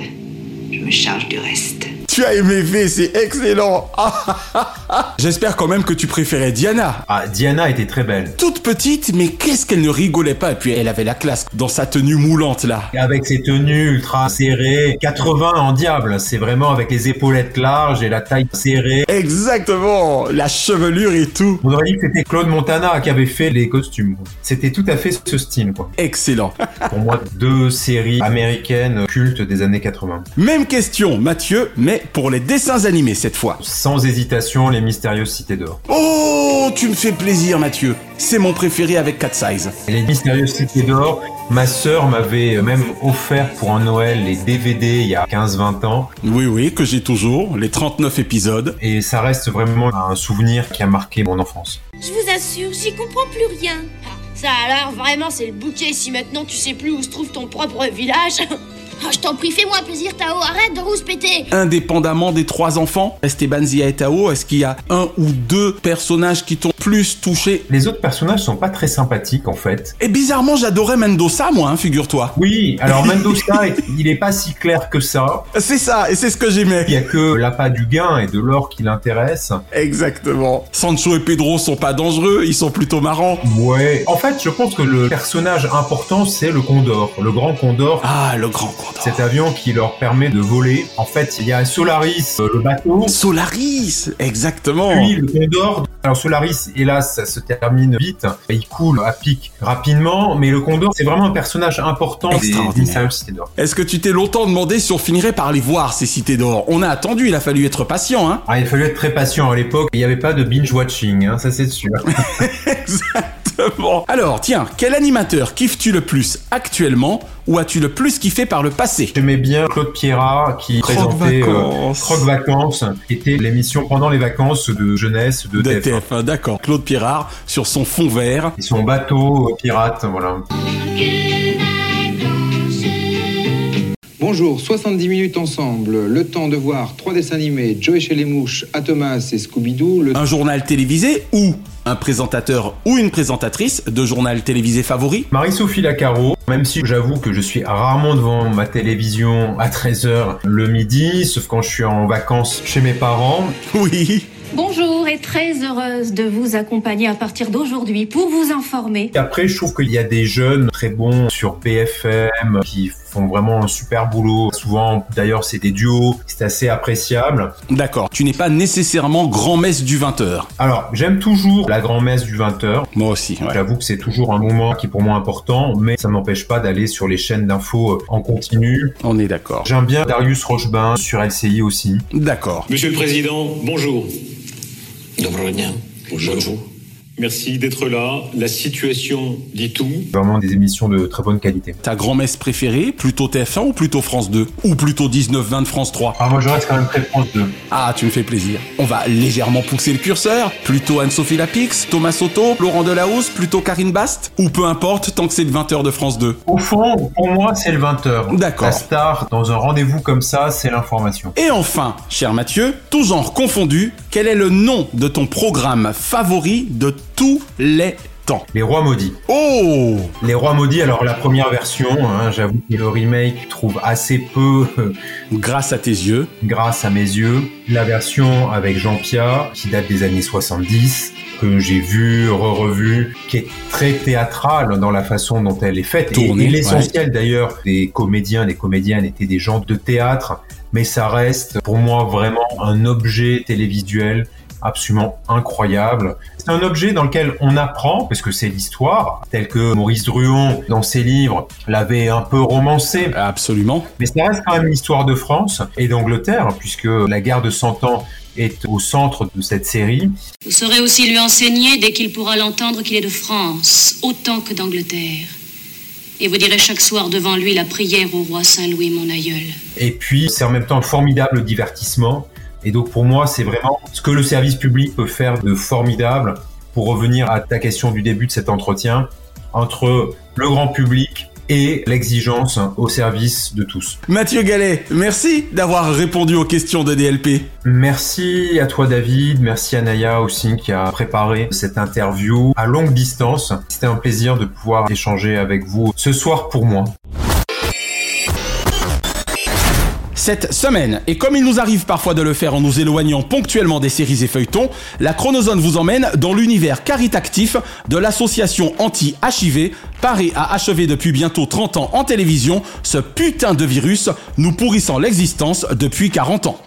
Je me charge du reste. Tu as aimé V, c'est excellent. J'espère quand même que tu préférais Diana. Ah, Diana était très belle. Toute petite, mais qu'est-ce qu'elle ne rigolait pas. Et puis elle avait la classe dans sa tenue moulante là. Avec ses tenues ultra serrées, 80 en diable. C'est vraiment avec les épaulettes larges et la taille serrée. Exactement, la chevelure et tout. On aurait dit que c'était Claude Montana qui avait fait les costumes. C'était tout à fait ce style quoi. Excellent. Pour moi, deux séries américaines cultes des années 80. Même question, Mathieu, mais pour les dessins animés cette fois. Sans hésitation, les mystérieuses cités d'or. Oh, tu me fais plaisir Mathieu. C'est mon préféré avec Cat Size. Les mystérieuses cités d'or, ma sœur m'avait même offert pour un Noël les DVD il y a 15-20 ans. Oui, oui, que j'ai toujours, les 39 épisodes. Et ça reste vraiment un souvenir qui a marqué mon enfance. Je vous assure, j'y comprends plus rien. Ah, ça alors, vraiment, c'est le bouquet si maintenant tu sais plus où se trouve ton propre village. Oh, je t'en prie, fais-moi plaisir, Tao, arrête de rouspéter Indépendamment des trois enfants, Esteban, Zia et Tao, est-ce qu'il y a un ou deux personnages qui t'ont plus touché Les autres personnages sont pas très sympathiques en fait. Et bizarrement, j'adorais Mendoza, moi, hein, figure-toi. Oui, alors Mendoza, il est pas si clair que ça. C'est ça, et c'est ce que j'aimais. Il y a que l'appât du gain et de l'or qui l'intéresse. Exactement. Sancho et Pedro sont pas dangereux, ils sont plutôt marrants. Ouais. En fait, je pense que le personnage important, c'est le Condor, le grand Condor. Ah, le grand Condor. Cet avion qui leur permet de voler. En fait, il y a Solaris, euh, le bateau. Solaris, exactement. Puis le Condor. Alors Solaris, hélas, ça se termine vite. Il coule à pic rapidement, mais le Condor, c'est vraiment un personnage important des, des cités d'or. Est-ce que tu t'es longtemps demandé si on finirait par les voir ces cités d'or? On a attendu, il a fallu être patient, hein Ah, il a fallu être très patient à l'époque. Il n'y avait pas de binge watching, hein, ça c'est sûr. Exactement. Alors, tiens, quel animateur kiffes-tu le plus actuellement ou as-tu le plus kiffé par le passé? J'aimais bien Claude Pierrat qui présentait Vacances. euh, Croque Vacances, qui était l'émission pendant les vacances de jeunesse de, De TF1. TF1, d'accord. Claude Pirard sur son fond vert. Et son bateau pirate, voilà. Bonjour, 70 minutes ensemble, le temps de voir trois dessins animés, Joey chez les mouches, Atomas et Scooby-Doo. Le... Un journal télévisé ou un présentateur ou une présentatrice de journal télévisé favori Marie-Sophie Lacaro, même si j'avoue que je suis rarement devant ma télévision à 13h le midi, sauf quand je suis en vacances chez mes parents. Oui. Bonjour très heureuse de vous accompagner à partir d'aujourd'hui pour vous informer. Et après, je trouve qu'il y a des jeunes très bons sur BFM qui font vraiment un super boulot. Souvent, d'ailleurs, c'est des duos, c'est assez appréciable. D'accord. Tu n'es pas nécessairement grand-messe du 20h. Alors, j'aime toujours la grand-messe du 20h. Moi aussi, ouais. J'avoue que c'est toujours un moment qui est pour moi important, mais ça ne m'empêche pas d'aller sur les chaînes d'infos euh, en continu. On est d'accord. J'aime bien Darius Rochebain sur LCI aussi. D'accord. Monsieur le Président, bonjour. Доброго дня. Bonjour. Merci d'être là. La situation dit tout. Vraiment des émissions de très bonne qualité. Ta grand-messe préférée, plutôt TF1 ou plutôt France 2 Ou plutôt 19-20 de France 3 Ah, moi je reste quand même très France 2. Ah, tu me fais plaisir. On va légèrement pousser le curseur. Plutôt Anne-Sophie Lapix, Thomas Soto, Laurent Delahousse, plutôt Karine Bast Ou peu importe, tant que c'est le 20h de France 2 Au fond, pour moi, c'est le 20h. D'accord. La star, dans un rendez-vous comme ça, c'est l'information. Et enfin, cher Mathieu, tout genre confondu, quel est le nom de ton programme favori de tous les temps Les Rois Maudits. Oh Les Rois Maudits, alors la première version, hein, j'avoue que le remake trouve assez peu... euh, Grâce à tes yeux. Grâce à mes yeux. La version avec Jean Pia, qui date des années 70, que j'ai vu, re-revu, qui est très théâtrale dans la façon dont elle est faite. Et- Tournée, et l'essentiel d'ailleurs des comédiens, des comédiennes étaient des gens de théâtre, mais ça reste pour moi vraiment un objet télévisuel absolument incroyable. C'est un objet dans lequel on apprend, parce que c'est l'histoire, tel que Maurice Druon, dans ses livres, l'avait un peu romancé. Absolument. Mais ça reste quand même l'histoire de France et d'Angleterre, puisque la guerre de Cent Ans est au centre de cette série. Vous saurez aussi lui enseigner, dès qu'il pourra l'entendre, qu'il est de France, autant que d'Angleterre. Et vous direz chaque soir devant lui la prière au roi Saint-Louis, mon aïeul. Et puis, c'est en même temps un formidable divertissement. Et donc, pour moi, c'est vraiment ce que le service public peut faire de formidable pour revenir à ta question du début de cet entretien entre le grand public et l'exigence au service de tous. Mathieu Gallet, merci d'avoir répondu aux questions de DLP. Merci à toi David, merci à Naya aussi qui a préparé cette interview à longue distance. C'était un plaisir de pouvoir échanger avec vous ce soir pour moi. Cette semaine, et comme il nous arrive parfois de le faire en nous éloignant ponctuellement des séries et feuilletons, la Chronozone vous emmène dans l'univers caritatif de l'association anti-HIV, parée à achever depuis bientôt 30 ans en télévision ce putain de virus nous pourrissant l'existence depuis 40 ans.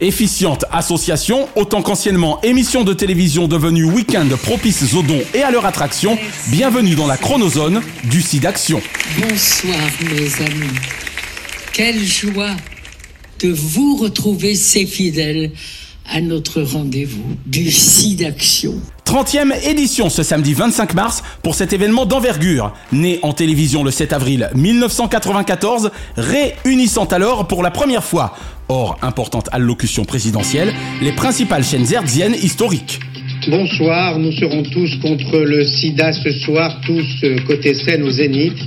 Efficiente association, autant qu'anciennement émission de télévision devenue week-end propice aux dons et à leur attraction, bienvenue dans la chronozone du SIDAction. Bonsoir mes amis. Quelle joie de vous retrouver ces fidèles à notre rendez-vous du SIDAction. 30e édition ce samedi 25 mars pour cet événement d'envergure. Né en télévision le 7 avril 1994, réunissant alors pour la première fois, hors importante allocution présidentielle, les principales chaînes hertziennes historiques. Bonsoir, nous serons tous contre le sida ce soir, tous euh, côté scène au Zénith,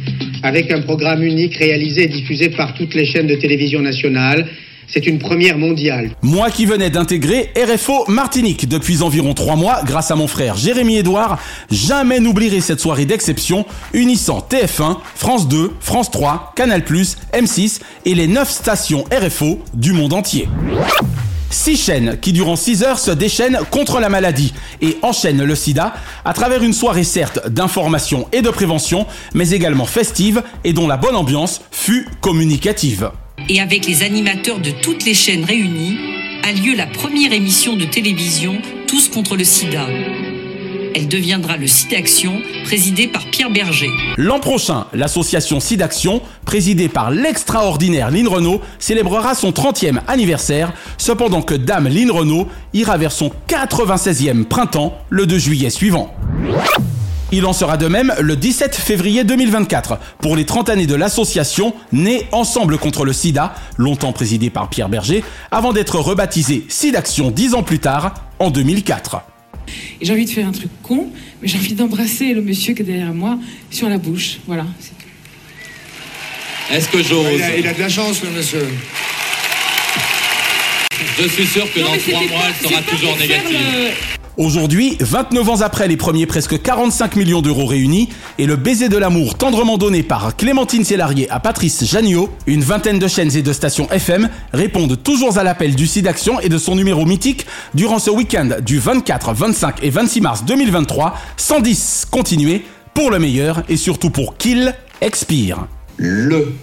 avec un programme unique réalisé et diffusé par toutes les chaînes de télévision nationales. C'est une première mondiale. Moi qui venais d'intégrer RFO Martinique depuis environ trois mois grâce à mon frère Jérémy Edouard, jamais n'oublierai cette soirée d'exception unissant TF1, France 2, France 3, Canal+, M6 et les 9 stations RFO du monde entier. Six chaînes qui durant 6 heures se déchaînent contre la maladie et enchaînent le sida à travers une soirée certes d'information et de prévention, mais également festive et dont la bonne ambiance fut communicative. Et avec les animateurs de toutes les chaînes réunies, a lieu la première émission de télévision Tous contre le sida. Elle deviendra le SIDAction, présidée par Pierre Berger. L'an prochain, l'association SIDAction, présidée par l'extraordinaire Lynn Renault, célébrera son 30e anniversaire, cependant que Dame Lynn Renault ira vers son 96e printemps le 2 juillet suivant. Il en sera de même le 17 février 2024 pour les 30 années de l'association née Ensemble contre le sida, longtemps présidée par Pierre Berger, avant d'être rebaptisée SIDAction 10 ans plus tard, en 2004. Et j'ai envie de faire un truc con, mais j'ai envie d'embrasser le monsieur qui est derrière moi sur la bouche. Voilà. Est-ce que j'ose il, a, il a de la chance, le monsieur. Je suis sûr que Non, dans mais trois c'était mois, pas- elle sera pas toujours pour faire négative. le- Aujourd'hui, 29 ans après les premiers presque 45 millions d'euros réunis et le baiser de l'amour tendrement donné par Clémentine Célarier à Patrice Janniot, une vingtaine de chaînes et de stations FM répondent toujours à l'appel du SIDAction et de son numéro mythique durant ce week-end du 24, 25 et 26 mars 2023, 110 continuez pour le meilleur et surtout pour qu'il expire. Le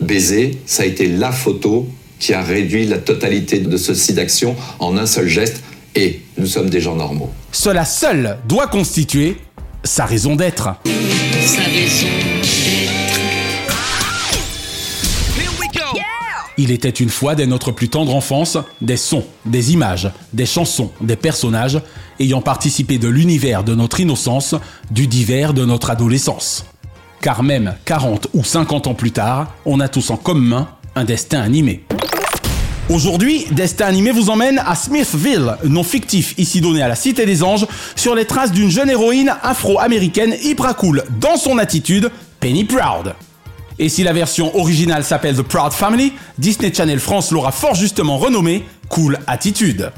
baiser, ça a été la photo qui a réduit la totalité de ce site d'action en un seul geste et nous sommes des gens normaux. Cela seul doit constituer sa raison d'être. Sa raison d'être. Il était une fois dès notre plus tendre enfance des sons, des images, des chansons, des personnages ayant participé de l'univers de notre innocence, du divers de notre adolescence. Car même 40 ou 50 ans plus tard, on a tous en commun un destin animé. Aujourd'hui, Destin Animé vous emmène à Smithville, nom fictif ici donné à la Cité des Anges, sur les traces d'une jeune héroïne afro-américaine hyper cool dans son attitude, Penny Proud. Et si la version originale s'appelle The Proud Family, Disney Channel France l'aura fort justement renommée Cool Attitude.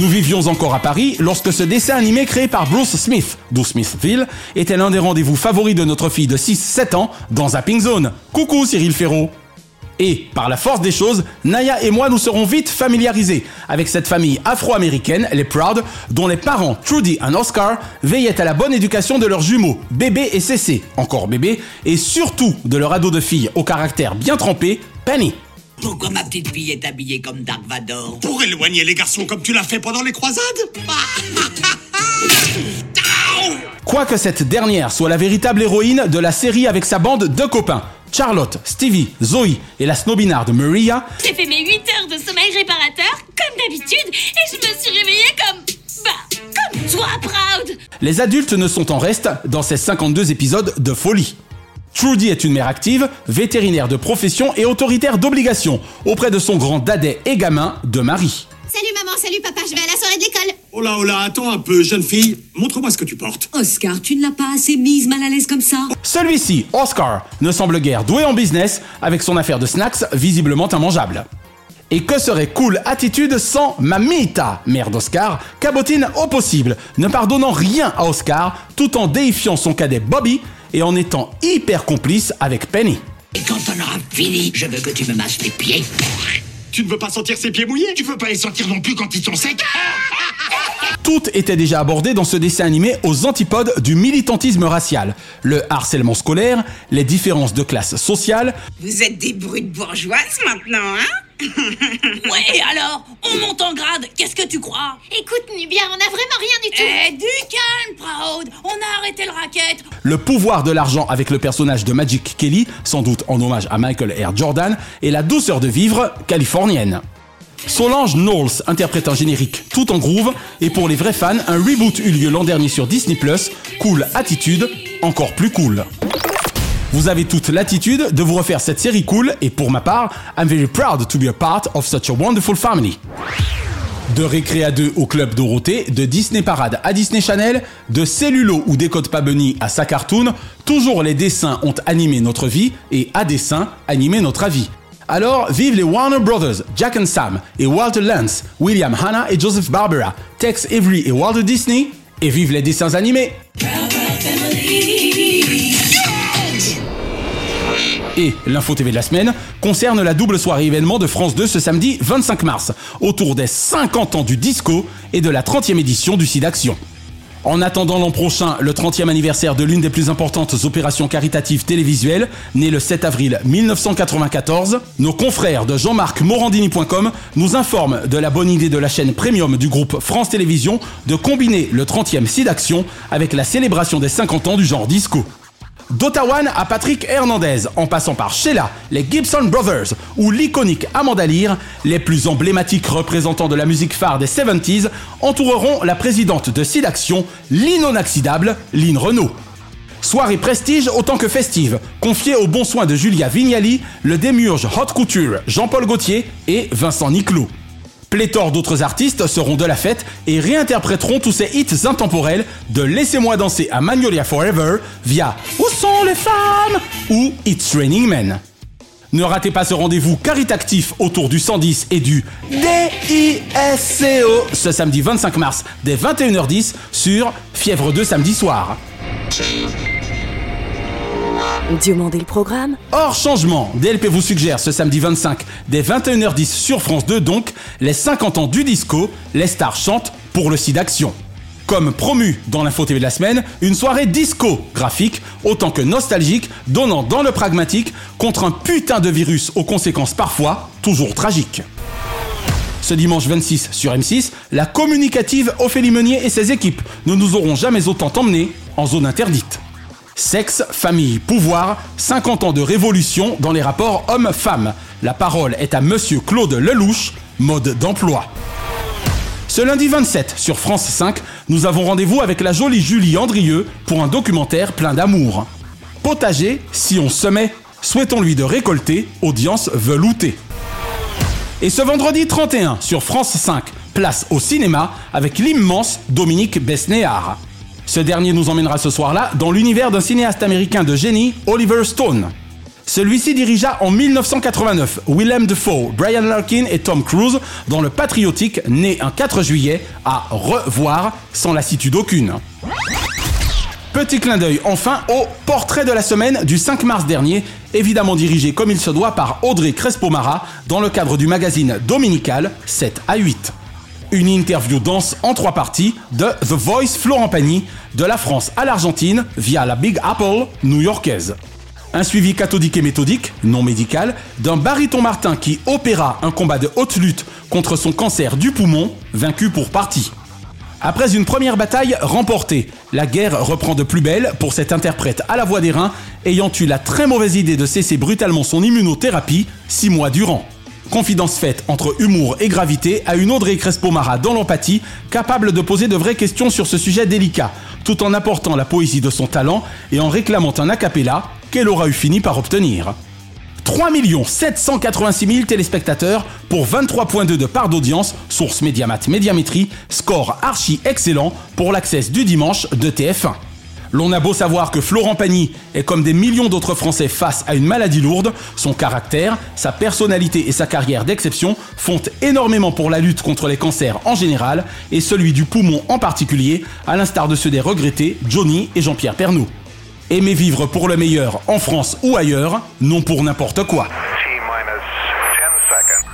Nous vivions encore à Paris lorsque ce dessin animé créé par Bruce Smith, d'où Smithville, était l'un des rendez-vous favoris de notre fille de 6-7 ans dans Zapping Zone. Coucou Cyril Ferraud et, par la force des choses, Naya et moi nous serons vite familiarisés avec cette famille afro-américaine, les Proud, dont les parents, Trudy et Oscar, veillaient à la bonne éducation de leurs jumeaux, bébé et Cécé, encore bébé, et surtout de leur ado de fille au caractère bien trempé, Penny. Pourquoi ma petite fille est habillée comme Dark Vador Pour éloigner les garçons comme tu l'as fait pendant les croisades Quoique cette dernière soit la véritable héroïne de la série avec sa bande de copains, Charlotte, Stevie, Zoe et la snobinarde Maria. J'ai fait mes 8 heures de sommeil réparateur, comme d'habitude, et je me suis réveillée comme. Bah, comme toi, Proud Les adultes ne sont en reste dans ces 52 épisodes de folie. Trudy est une mère active, vétérinaire de profession et autoritaire d'obligation auprès de son grand dadais et gamin de Marie. Salut maman, salut papa, je vais à la soirée de l'école. Oh là, oh là, attends un peu, jeune fille. Montre-moi ce que tu portes. Oscar, tu ne l'as pas assez mise mal à l'aise comme ça Celui-ci, Oscar, ne semble guère doué en business avec son affaire de snacks visiblement immangeable. Et que serait cool attitude sans Mamita, mère d'Oscar, cabotine au possible, ne pardonnant rien à Oscar tout en déifiant son cadet Bobby et en étant hyper complice avec Penny. Et quand on aura fini, je veux que tu me masses les pieds. Tu ne veux pas sentir ses pieds mouillés Tu veux pas les sentir non plus quand ils sont secs Tout était déjà abordé dans ce dessin animé aux antipodes du militantisme racial, le harcèlement scolaire, les différences de classe sociale. Vous êtes des brutes bourgeoises maintenant, hein? Ouais, alors, on monte en grade, qu'est-ce que tu crois? Écoute, Nubia, on a vraiment rien du tout. Eh, du calme, Proud, on a arrêté le racket. Le pouvoir de l'argent avec le personnage de Magic Kelly, sans doute en hommage à Michael R. Jordan, et la douceur de vivre californienne. Solange Knowles interprète un générique tout en groove, et pour les vrais fans, un reboot eut lieu l'an dernier sur Disney+, Cool Attitude, encore plus cool. Vous avez toute l'attitude de vous refaire cette série cool et pour ma part, I'm very proud to be a part of such a wonderful family. De Récré à 2 au Club Dorothée, de Disney Parade à Disney Channel, de Cellulo ou Décode pas Bunny à sa cartoon, toujours les dessins ont animé notre vie et à dessin animé notre avis. Alors, vive les Warner Brothers, Jack Sam et Walter Lance, William Hanna et Joseph Barbera, Tex Avery et Walter Disney, et vive les dessins animés! Et l'info TV de la semaine concerne la double soirée événement de France 2 ce samedi 25 mars, autour des 50 ans du disco et de la 30e édition du SIDAction. En attendant l'an prochain, le 30e anniversaire de l'une des plus importantes opérations caritatives télévisuelles, née le 7 avril 1994, nos confrères de Jean-Marc-Morandini.com nous informent de la bonne idée de la chaîne premium du groupe France Télévisions de combiner le 30e SIDAction avec la célébration des 50 ans du genre disco. D'Ottawa à Patrick Hernandez, en passant par Sheila, les Gibson Brothers ou l'iconique Amanda Lear, les plus emblématiques représentants de la musique phare des 70s entoureront la présidente de SIDAction, l'inoxydable Lynn Renault. Soirée prestige autant que festive, confiée au bon soin de Julia Vignali, le démiurge haute couture Jean-Paul Gaultier et Vincent Niclot. Pléthore d'autres artistes seront de la fête et réinterpréteront tous ces hits intemporels de Laissez-moi danser à Magnolia Forever via Où sont les femmes ou It's Raining Men. Ne ratez pas ce rendez-vous caritatif autour du 110 et du DISCO ce samedi 25 mars dès 21h10 sur Fièvre 2 samedi soir. Hors changement, DLP vous suggère ce samedi 25 dès 21h10 sur France 2 donc les 50 ans du disco, les stars chantent pour le site d'action. Comme promu dans l'info TV de la semaine, une soirée disco graphique autant que nostalgique, donnant dans le pragmatique contre un putain de virus aux conséquences parfois toujours tragiques. Ce dimanche 26 sur M6, la communicative Ophélie Meunier et ses équipes ne nous auront jamais autant emmenés en zone interdite. Sexe, famille, pouvoir, 50 ans de révolution dans les rapports hommes-femmes. La parole est à monsieur Claude Lelouch, mode d'emploi. Ce lundi 27 sur France 5, nous avons rendez-vous avec la jolie Julie Andrieux pour un documentaire plein d'amour. Potager, si on semait, souhaitons-lui de récolter, audience veloutée. Et ce vendredi 31 sur France 5, place au cinéma avec l'immense Dominique Besnéard. Ce dernier nous emmènera ce soir-là dans l'univers d'un cinéaste américain de génie, Oliver Stone. Celui-ci dirigea en 1989 Willem Dafoe, Brian Larkin et Tom Cruise dans le patriotique né un 4 juillet à revoir sans lassitude aucune. Petit clin d'œil enfin au portrait de la semaine du 5 mars dernier, évidemment dirigé comme il se doit par Audrey Crespo-Mara dans le cadre du magazine dominical 7 à 8 une interview dense en trois parties de The Voice Florent Pagny, de la France à l'Argentine via la Big Apple new-yorkaise. Un suivi cathodique et méthodique, non médical, d'un baryton Martin qui opéra un combat de haute lutte contre son cancer du poumon, vaincu pour partie. Après une première bataille remportée, la guerre reprend de plus belle pour cet interprète à la voix des reins ayant eu la très mauvaise idée de cesser brutalement son immunothérapie six mois durant. Confidence faite entre humour et gravité à une Audrey Crespo-Mara dans l'empathie, capable de poser de vraies questions sur ce sujet délicat, tout en apportant la poésie de son talent et en réclamant un acapella qu'elle aura eu fini par obtenir. 3 786 000 téléspectateurs pour 23.2 de part d'audience, source Mediamat Médiamétrie, score archi excellent pour l'accès du dimanche de TF1. L'on a beau savoir que Florent Pagny est comme des millions d'autres Français face à une maladie lourde, son caractère, sa personnalité et sa carrière d'exception font énormément pour la lutte contre les cancers en général et celui du poumon en particulier, à l'instar de ceux des regrettés Johnny et Jean-Pierre Pernaud. Aimer vivre pour le meilleur en France ou ailleurs, non pour n'importe quoi.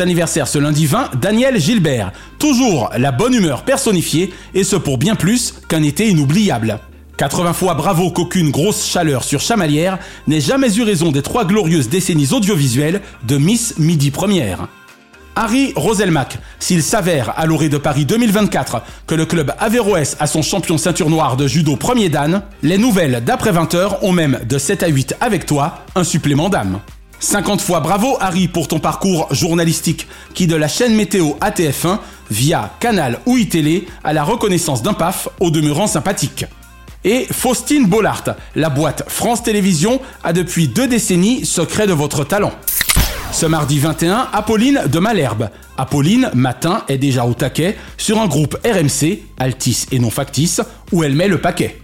Anniversaire ce lundi 20, Daniel Gilbert. Toujours la bonne humeur personnifiée, et ce pour bien plus qu'un été inoubliable. 80 fois bravo qu'aucune grosse chaleur sur Chamalière n'ait jamais eu raison des trois glorieuses décennies audiovisuelles de Miss Midi Première. Harry Roselmack, s'il s'avère à l'orée de Paris 2024 que le club Averroès a son champion ceinture noire de judo premier dan, les nouvelles d'après 20 heures ont même de 7 à 8 avec toi un supplément d'âme. 50 fois bravo Harry pour ton parcours journalistique qui de la chaîne météo ATF1 via Canal ou iTélé à la reconnaissance d'un PAF au demeurant sympathique. Et Faustine Bollard, la boîte France Télévisions a depuis deux décennies secret de votre talent. Ce mardi 21, Apolline de Malherbe. Apolline, matin, est déjà au taquet sur un groupe RMC, Altis et non factice, où elle met le paquet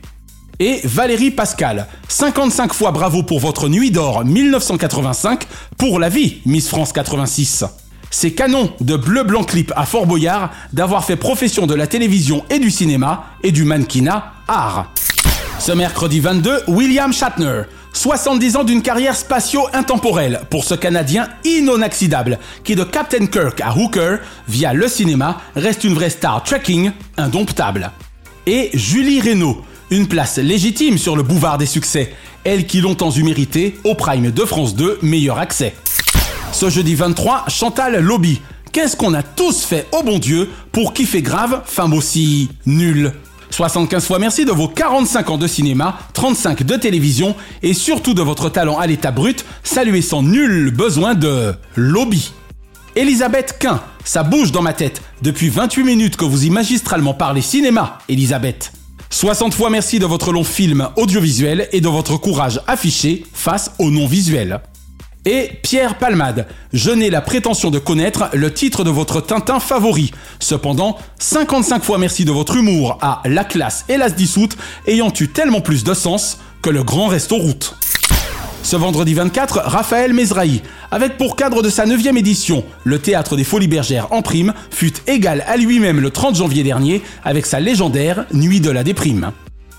et Valérie Pascal. 55 fois bravo pour votre nuit d'or 1985 pour la vie, Miss France 86. C'est canon de bleu blanc clip à Fort Boyard d'avoir fait profession de la télévision et du cinéma et du mannequinat art. Ce mercredi 22, William Shatner. 70 ans d'une carrière spatio-intemporelle pour ce Canadien inoxydable qui de Captain Kirk à Hooker, via le cinéma, reste une vraie star trekking indomptable. Et Julie Reynaud, une place légitime sur le boulevard des succès, elle qui longtemps eut mérité au Prime de France 2 meilleur accès. Ce jeudi 23, Chantal Lobby. Qu'est-ce qu'on a tous fait au bon Dieu pour kiffer grave, femme aussi nulle 75 fois merci de vos 45 ans de cinéma, 35 de télévision et surtout de votre talent à l'état brut, salué sans nul besoin de lobby. Elisabeth Quint, ça bouge dans ma tête. Depuis 28 minutes que vous y magistralement parlez cinéma, Elisabeth. 60 fois merci de votre long film audiovisuel et de votre courage affiché face au non-visuel. Et Pierre Palmade, je n'ai la prétention de connaître le titre de votre Tintin favori. Cependant, 55 fois merci de votre humour à La classe et l'as dissoute, ayant eu tellement plus de sens que le grand resto route. Ce vendredi 24, Raphaël Mezrahi, avec pour cadre de sa 9 édition, le théâtre des Folies Bergères en prime, fut égal à lui-même le 30 janvier dernier avec sa légendaire Nuit de la déprime.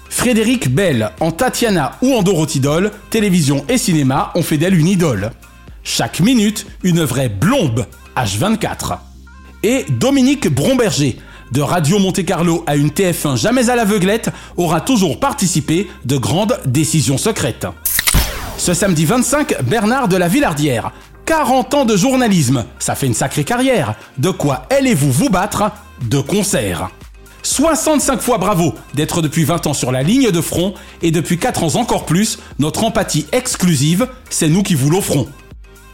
Frédéric Bell, en Tatiana ou en Dorothy Doll, télévision et cinéma ont fait d'elle une idole. Chaque minute, une vraie blombe, H24. Et Dominique Bromberger, de Radio Monte Carlo à une TF1 jamais à l'aveuglette, aura toujours participé de grandes décisions secrètes. Ce samedi 25, Bernard de la Villardière. 40 ans de journalisme, ça fait une sacrée carrière. De quoi allez-vous vous battre De concert? 65 fois bravo d'être depuis 20 ans sur la ligne de front et depuis 4 ans encore plus, notre empathie exclusive, c'est nous qui vous l'offrons.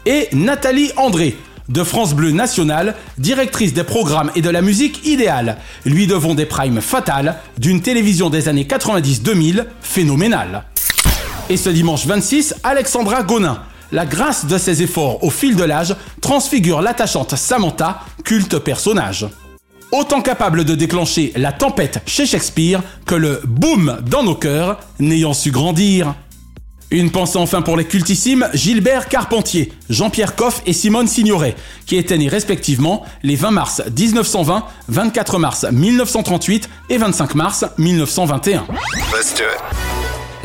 Et Nathalie André, de France Bleu National, directrice des programmes et de la musique idéale. Lui devons des primes fatales d'une télévision des années 90-2000 phénoménale. Et ce dimanche 26, Alexandra Gonin. La grâce de ses efforts au fil de l'âge transfigure l'attachante Samantha, culte personnage. Autant capable de déclencher la tempête chez Shakespeare que le boom dans nos cœurs n'ayant su grandir. Une pensée enfin pour les cultissimes Gilbert Carpentier, Jean-Pierre Coff et Simone Signoret, qui étaient nés respectivement les 20 mars 1920, 24 mars 1938 et 25 mars 1921.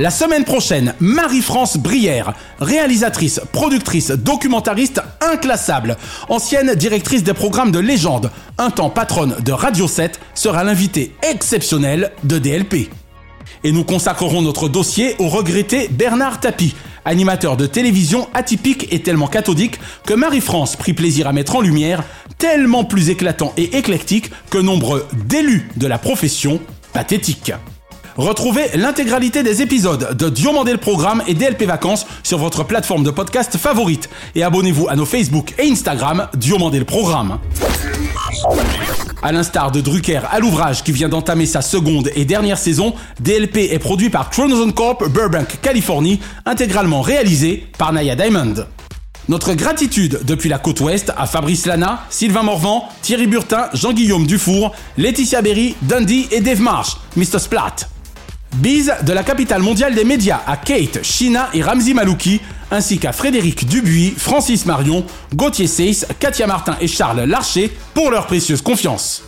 La semaine prochaine, Marie-France Brière, réalisatrice, productrice, documentariste inclassable, ancienne directrice des programmes de légende, un temps patronne de Radio 7, sera l'invitée exceptionnelle de DLP. Et nous consacrerons notre dossier au regretté Bernard Tapie, animateur de télévision atypique et tellement cathodique que Marie-France prit plaisir à mettre en lumière, tellement plus éclatant et éclectique que nombreux d'élus de la profession pathétique. Retrouvez l'intégralité des épisodes de Diomandé le Programme et DLP Vacances sur votre plateforme de podcast favorite et abonnez-vous à nos Facebook et Instagram Diomandé le Programme. À l'instar de Drucker à l'ouvrage qui vient d'entamer sa seconde et dernière saison, DLP est produit par Chronoson Corp Burbank, Californie, intégralement réalisé par Naya Diamond. Notre gratitude depuis la côte ouest à Fabrice Lana, Sylvain Morvan, Thierry Burtin, Jean-Guillaume Dufour, Laetitia Berry, Dundee et Dave Marsh, Mr. Splat. Bise de la capitale mondiale des médias à Kate, Shina et Ramzi Malouki, ainsi qu'à Frédéric Dubuis, Francis Marion, Gauthier Seyss, Katia Martin et Charles Larcher pour leur précieuse confiance.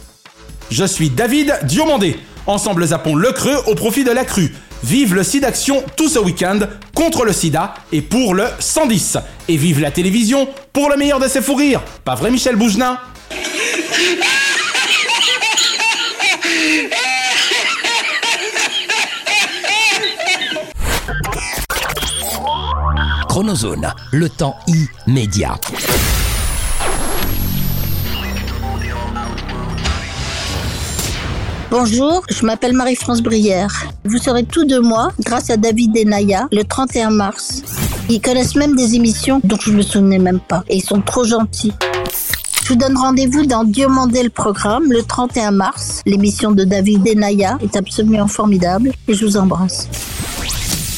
Je suis David Diomandé. Ensemble zappons le creux au profit de la crue. Vive le SIDAction tout ce week-end contre le sida et pour le 110. Et vive la télévision pour le meilleur de ses fous. Pas vrai Michel Bougenin Chronozone, le temps immédiat. Bonjour, je m'appelle Marie-France Brière. Vous saurez tout de moi grâce à David et Naya le 31 mars. Ils connaissent même des émissions dont je me souvenais même pas et ils sont trop gentils. Je vous donne rendez-vous dans Dieu le programme le 31 mars. L'émission de David et Naya est absolument formidable et je vous embrasse.